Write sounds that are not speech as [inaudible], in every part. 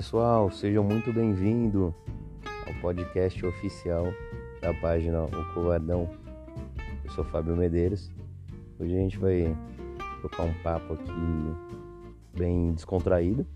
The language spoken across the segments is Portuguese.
pessoal, sejam muito bem-vindos ao podcast oficial da página O Covardão. Eu sou Fábio Medeiros. Hoje a gente vai trocar um papo aqui bem descontraído,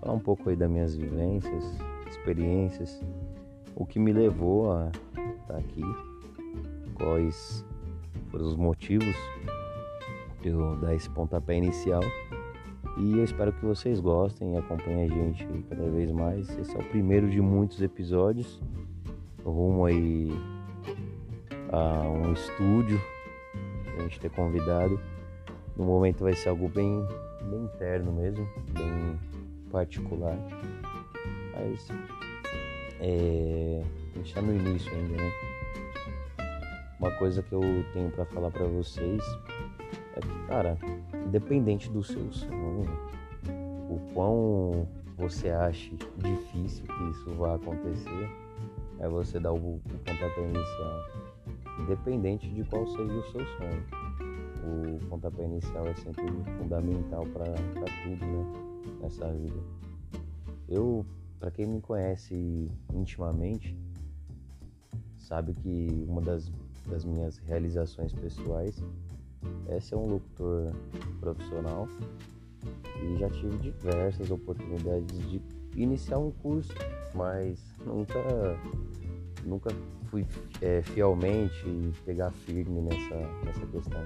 falar um pouco aí das minhas vivências, experiências, o que me levou a estar aqui, quais foram os motivos de eu dar esse pontapé inicial. E eu espero que vocês gostem e acompanhem a gente cada vez mais. Esse é o primeiro de muitos episódios, rumo aí a um estúdio a gente ter convidado. No momento vai ser algo bem, bem interno mesmo, bem particular. Mas é, a gente tá no início ainda, né? Uma coisa que eu tenho para falar para vocês é que, cara, independente do seu sonho, o quão você ache difícil que isso vá acontecer, é você dar o, o pontapé inicial. Independente de qual seja o seu sonho. O pontapé inicial é sempre fundamental para tudo né, nessa vida. Eu, para quem me conhece intimamente, sabe que uma das, das minhas realizações pessoais é ser um locutor profissional e já tive diversas oportunidades de iniciar um curso, mas nunca nunca fui é, fielmente pegar firme nessa, nessa questão.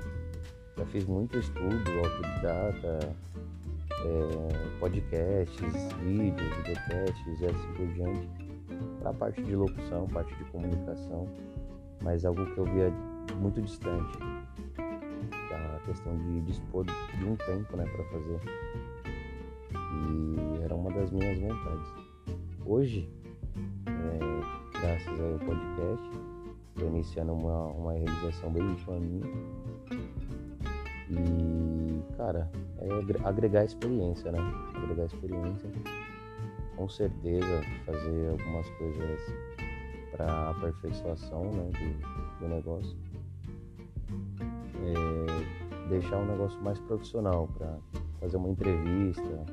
Já fiz muito estudo, autodidata, é, podcasts, vídeos, videocasts e assim por diante, para a parte de locução, parte de comunicação, mas algo que eu via muito distante a questão de dispor de um tempo né, para fazer. E era uma das minhas vontades. Hoje, é, graças ao podcast, estou iniciando uma, uma realização bem íntima minha. E, cara, é agregar experiência, né? Agregar experiência. Com certeza, fazer algumas coisas para aperfeiçoação né, do, do negócio. Deixar um negócio mais profissional, para fazer uma entrevista,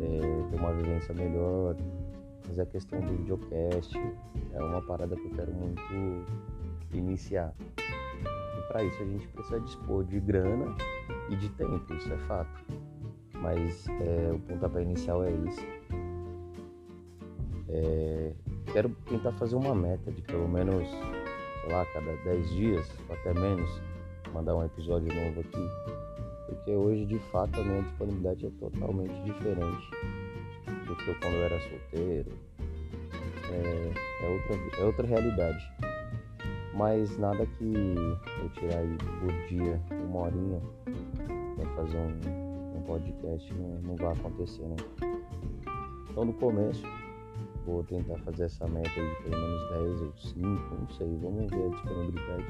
é, ter uma vivência melhor, fazer a questão do videocast. É uma parada que eu quero muito iniciar. E para isso a gente precisa dispor de grana e de tempo, isso é fato. Mas é, o pontapé inicial é isso. É, quero tentar fazer uma meta de pelo menos, sei lá, cada 10 dias, ou até menos, mandar um episódio novo aqui, porque hoje de fato a minha disponibilidade é totalmente diferente do que eu quando eu era solteiro. É, é, outra, é outra realidade. Mas nada que eu tirar aí por dia uma horinha para fazer um, um podcast não, não vai acontecer, né? Então no começo vou tentar fazer essa meta de pelo menos 10 ou 5, não sei, vamos ver a disponibilidade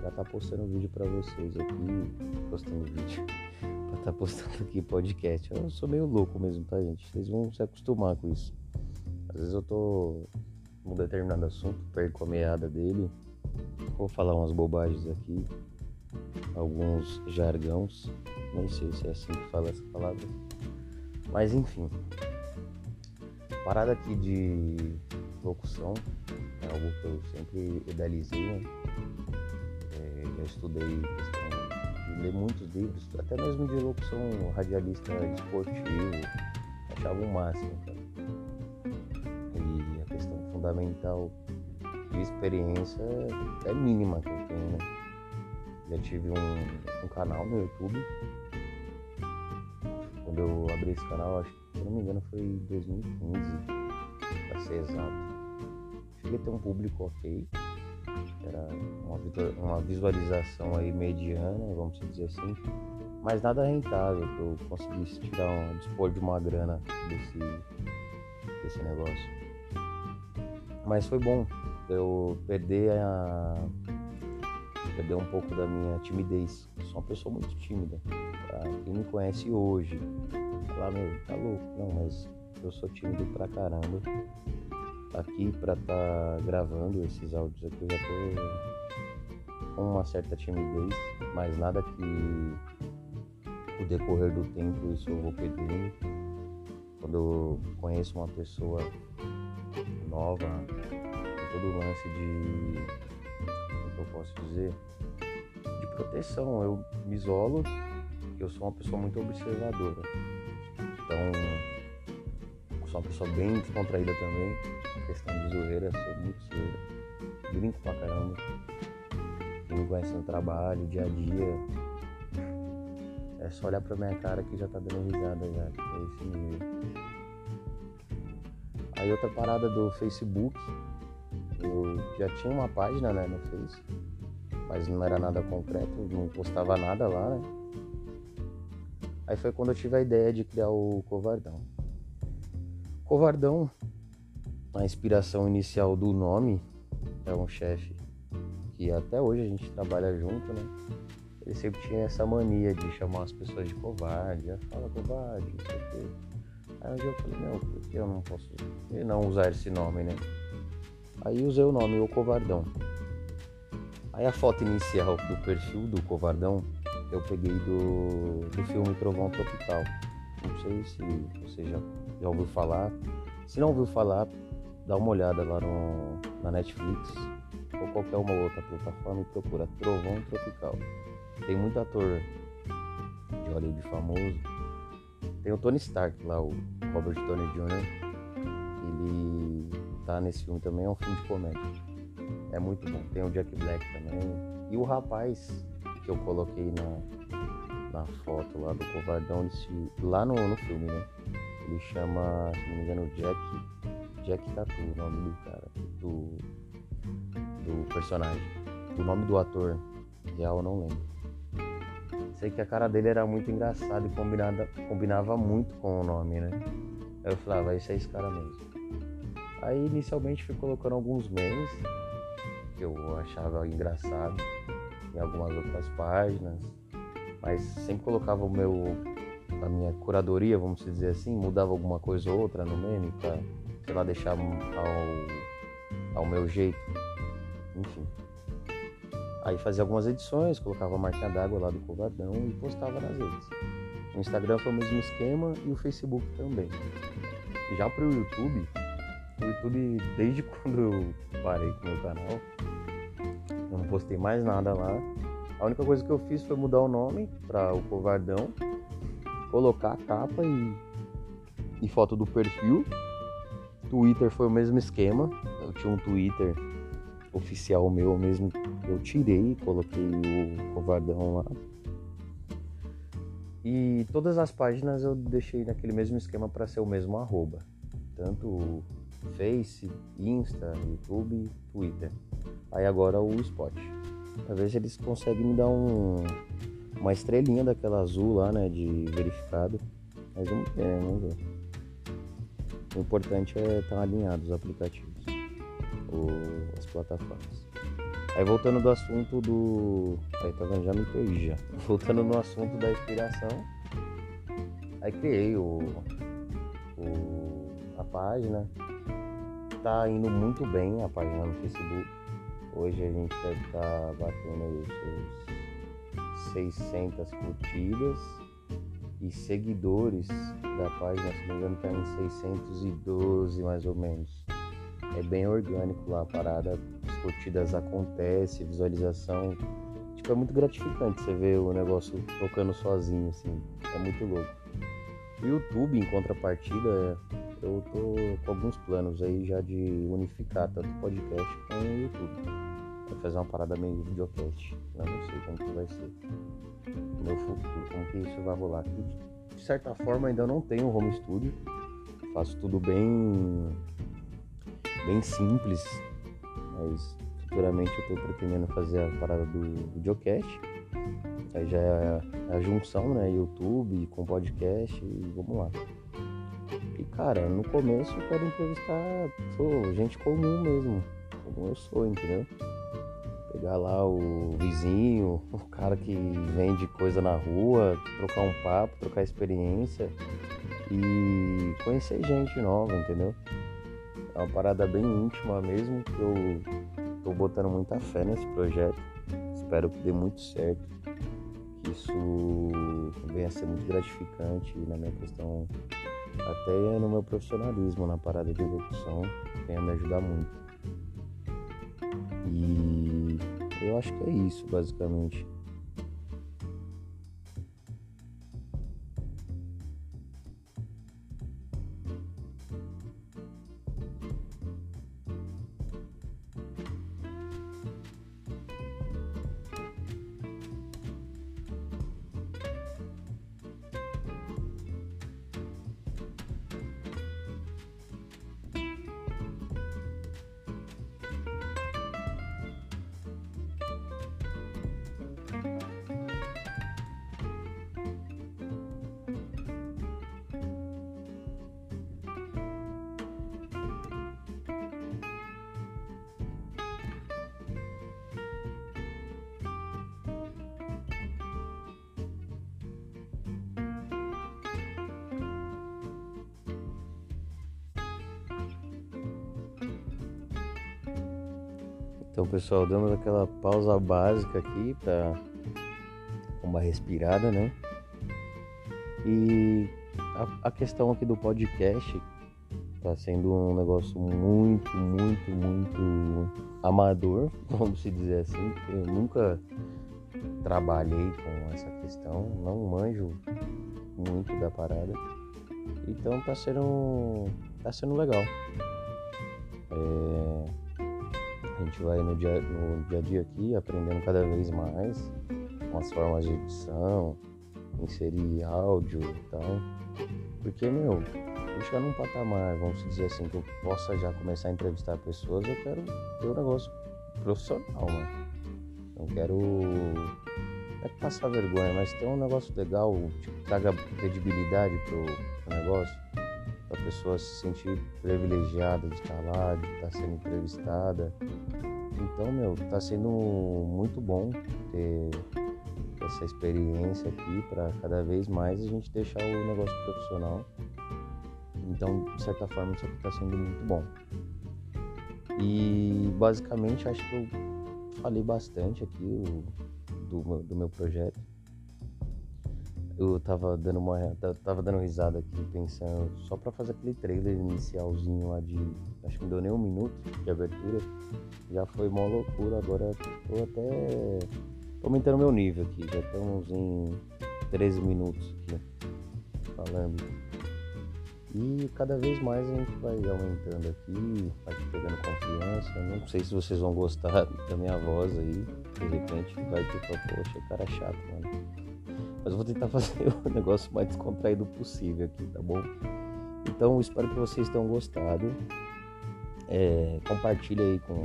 pra estar tá postando vídeo para vocês aqui, postando vídeo, [laughs] pra estar tá postando aqui podcast. Eu sou meio louco mesmo, tá, gente? Vocês vão se acostumar com isso. Às vezes eu tô num determinado assunto, perco a meada dele, vou falar umas bobagens aqui, alguns jargões, nem sei se é assim que fala essa palavra, mas enfim. Parada aqui de locução é algo que eu sempre idealizei, né? já estudei questão de ler muitos livros, até mesmo de locução radialista esportivo, achava o máximo, cara. E a questão fundamental de experiência é mínima que eu tenho, né? Já tive um, um canal no YouTube. Quando eu abri esse canal, acho que se não me engano foi em 2015, pra ser exato. Cheguei a ter um público ok era uma, uma visualização aí mediana, vamos dizer assim, mas nada rentável que eu conseguisse tirar um, dispor de uma grana desse, desse negócio. Mas foi bom eu perder a perder um pouco da minha timidez. Eu sou uma pessoa muito tímida. Pra quem me conhece hoje, falar, meu, tá louco. Não, mas eu sou tímido pra caramba aqui estar tá gravando esses áudios aqui. Eu já tô com uma certa timidez, mas nada que o decorrer do tempo isso eu vou perdendo. quando eu conheço uma pessoa nova, todo o lance de. Como que eu posso dizer? De proteção. Eu me isolo, eu sou uma pessoa muito observadora. Então, sou uma pessoa bem descontraída também. Questão de zoeira, sou muito zoeira. Brinco pra caramba. Me conhece no trabalho, dia a dia. É só olhar pra minha cara que já tá dando risada já. É esse nível. Aí outra parada do Facebook, eu já tinha uma página né, no Face, mas não era nada concreto, não postava nada lá, né? Aí foi quando eu tive a ideia de criar o Covardão. Covardão, a inspiração inicial do nome é um chefe que até hoje a gente trabalha junto, né? Ele sempre tinha essa mania de chamar as pessoas de covarde, fala covarde, não sei o quê. Aí um dia eu falei, não, por que eu não posso não usar esse nome, né? Aí usei o nome, o Covardão. Aí a foto inicial do perfil do Covardão eu peguei do, do filme Trovão Tropical. Não sei se você já, já ouviu falar. Se não ouviu falar, dá uma olhada lá no, na Netflix ou qualquer uma outra plataforma e procura Trovão Tropical. Tem muito ator de Hollywood famoso. Tem o Tony Stark lá, o Robert Downey Jr. Ele tá nesse filme também, é um filme de comédia. É muito bom. Tem o Jack Black também. E o rapaz que eu coloquei na, na foto lá do Covardão, ele lá no, no filme, né? Ele chama, se não me engano, Jack. Jack Tatu, o nome do cara, do, do personagem. O nome do ator real eu não lembro. Sei que a cara dele era muito engraçada e combinada, combinava muito com o nome, né? Aí eu falava, vai ser esse cara mesmo. Aí inicialmente fui colocando alguns memes que eu achava engraçado em algumas outras páginas, mas sempre colocava o meu a minha curadoria, vamos dizer assim, mudava alguma coisa ou outra no meme para, sei lá, deixar ao, ao meu jeito. Enfim. Aí fazia algumas edições, colocava a marca d'água lá do Covardão e postava nas redes. O Instagram foi o mesmo esquema e o Facebook também. Já para o YouTube, o YouTube, desde [laughs] quando eu parei com o meu canal, eu não postei mais nada lá. A única coisa que eu fiz foi mudar o nome para o Covardão, colocar a capa e, e foto do perfil. Twitter foi o mesmo esquema. Eu tinha um Twitter oficial meu mesmo, eu tirei, coloquei o Covardão lá. E todas as páginas eu deixei naquele mesmo esquema para ser o mesmo arroba. Tanto Face, Insta, YouTube, Twitter. Aí agora o Spot. Pra ver se eles conseguem me dar um, uma estrelinha daquela azul lá, né? De verificado. Mas vamos ver, né? Vamos ver. O importante é estar tá alinhado os aplicativos, as plataformas. Aí voltando do assunto do. Aí tá vendo? Já me perdi já. [laughs] Voltando no assunto da inspiração. Aí criei o, o, a página. Tá indo muito bem a página no Facebook. Hoje a gente deve estar tá batendo aí os 600 curtidas e seguidores da página, se não me engano, está em 612 mais ou menos. É bem orgânico lá a parada, as curtidas acontecem, visualização. Tipo, é muito gratificante você ver o negócio tocando sozinho, assim. É muito louco. O YouTube, em contrapartida, eu tô com alguns planos aí já de unificar tanto podcast com o YouTube Vai fazer uma parada meio videocast. Eu não sei como que vai ser. Meu futuro, como que isso vai rolar. De certa forma ainda não tenho home studio. Faço tudo bem bem simples. Mas futuramente eu estou pretendendo fazer a parada do videocast. Aí já é a junção, né? YouTube com podcast e vamos lá. Cara, no começo eu quero entrevistar pô, gente comum mesmo, como eu sou, entendeu? Pegar lá o vizinho, o cara que vende coisa na rua, trocar um papo, trocar experiência e conhecer gente nova, entendeu? É uma parada bem íntima mesmo, que eu tô botando muita fé nesse projeto. Espero que dê muito certo, que isso venha a ser muito gratificante na minha questão até no meu profissionalismo na parada de locução, venha me ajudar muito. E eu acho que é isso, basicamente. Então, pessoal, dando aquela pausa básica aqui para uma respirada, né? E a, a, questão aqui do podcast tá sendo um negócio muito, muito, muito amador, [laughs] vamos se dizer assim. Eu nunca trabalhei com essa questão, não manjo muito da parada. Então tá sendo, tá sendo legal. É, a gente vai no dia, no dia a dia aqui aprendendo cada vez mais com as formas de edição, inserir áudio e tal. Porque, meu, eu chegar num patamar, vamos dizer assim, que eu possa já começar a entrevistar pessoas, eu quero ter um negócio profissional, mano. Não quero. Não é passar vergonha, mas ter um negócio legal, tipo, traga credibilidade pro, pro negócio, pra pessoa se sentir privilegiada de estar lá, de estar sendo entrevistada. Então, meu, tá sendo muito bom ter essa experiência aqui para cada vez mais a gente deixar o negócio profissional. Então, de certa forma, isso aqui está sendo muito bom. E basicamente acho que eu falei bastante aqui do, do meu projeto. Eu tava dando uma tava dando risada aqui pensando só para fazer aquele trailer inicialzinho lá de acho que não deu nem um minuto de abertura já foi uma loucura agora tô até tô aumentando meu nível aqui já estamos em 13 minutos aqui falando. E cada vez mais a gente vai aumentando aqui vai pegando confiança não sei se vocês vão gostar [laughs] da minha voz aí de repente vai que poxa cara chato mano mas eu vou tentar [laughs] fazer o negócio mais descontraído possível aqui, tá bom? Então espero que vocês tenham gostado. É, compartilhe aí com,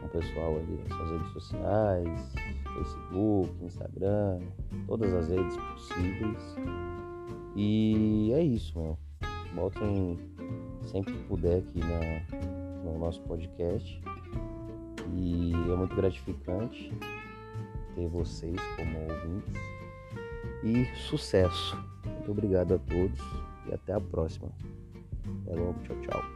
com o pessoal ali nas suas redes sociais, Facebook, Instagram, todas as redes possíveis. E é isso, meu. Voltem sempre que puder aqui na, no nosso podcast. E é muito gratificante ter vocês como ouvintes e sucesso. Muito obrigado a todos e até a próxima. Até logo, tchau, tchau.